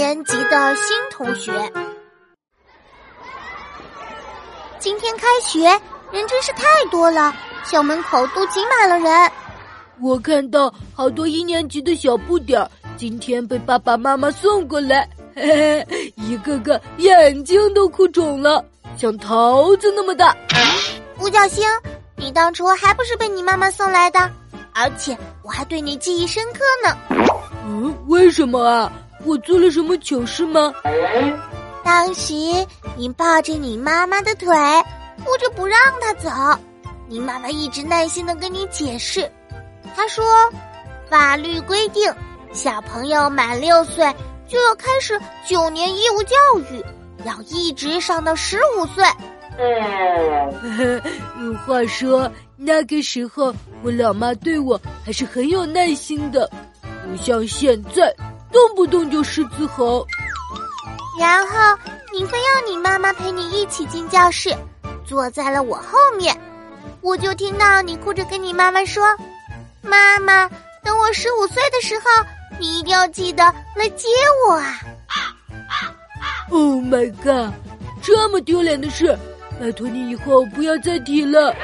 年级的新同学。今天开学，人真是太多了，校门口都挤满了人。我看到好多一年级的小不点儿，今天被爸爸妈妈送过来，嘿嘿，一个个眼睛都哭肿了，像桃子那么大。五角星，你当初还不是被你妈妈送来的？而且我还对你记忆深刻呢。嗯，为什么啊？我做了什么糗事吗？当时你抱着你妈妈的腿，哭着不让她走，你妈妈一直耐心的跟你解释。她说，法律规定，小朋友满六岁就要开始九年义务教育，要一直上到十五岁。嗯，话说那个时候，我老妈对我还是很有耐心的，不像现在，动不动就狮子吼。然后你非要你妈妈陪你一起进教室，坐在了我后面，我就听到你哭着跟你妈妈说：“妈妈，等我十五岁的时候，你一定要记得来接我啊！”Oh my god，这么丢脸的事！拜托你以后不要再提了。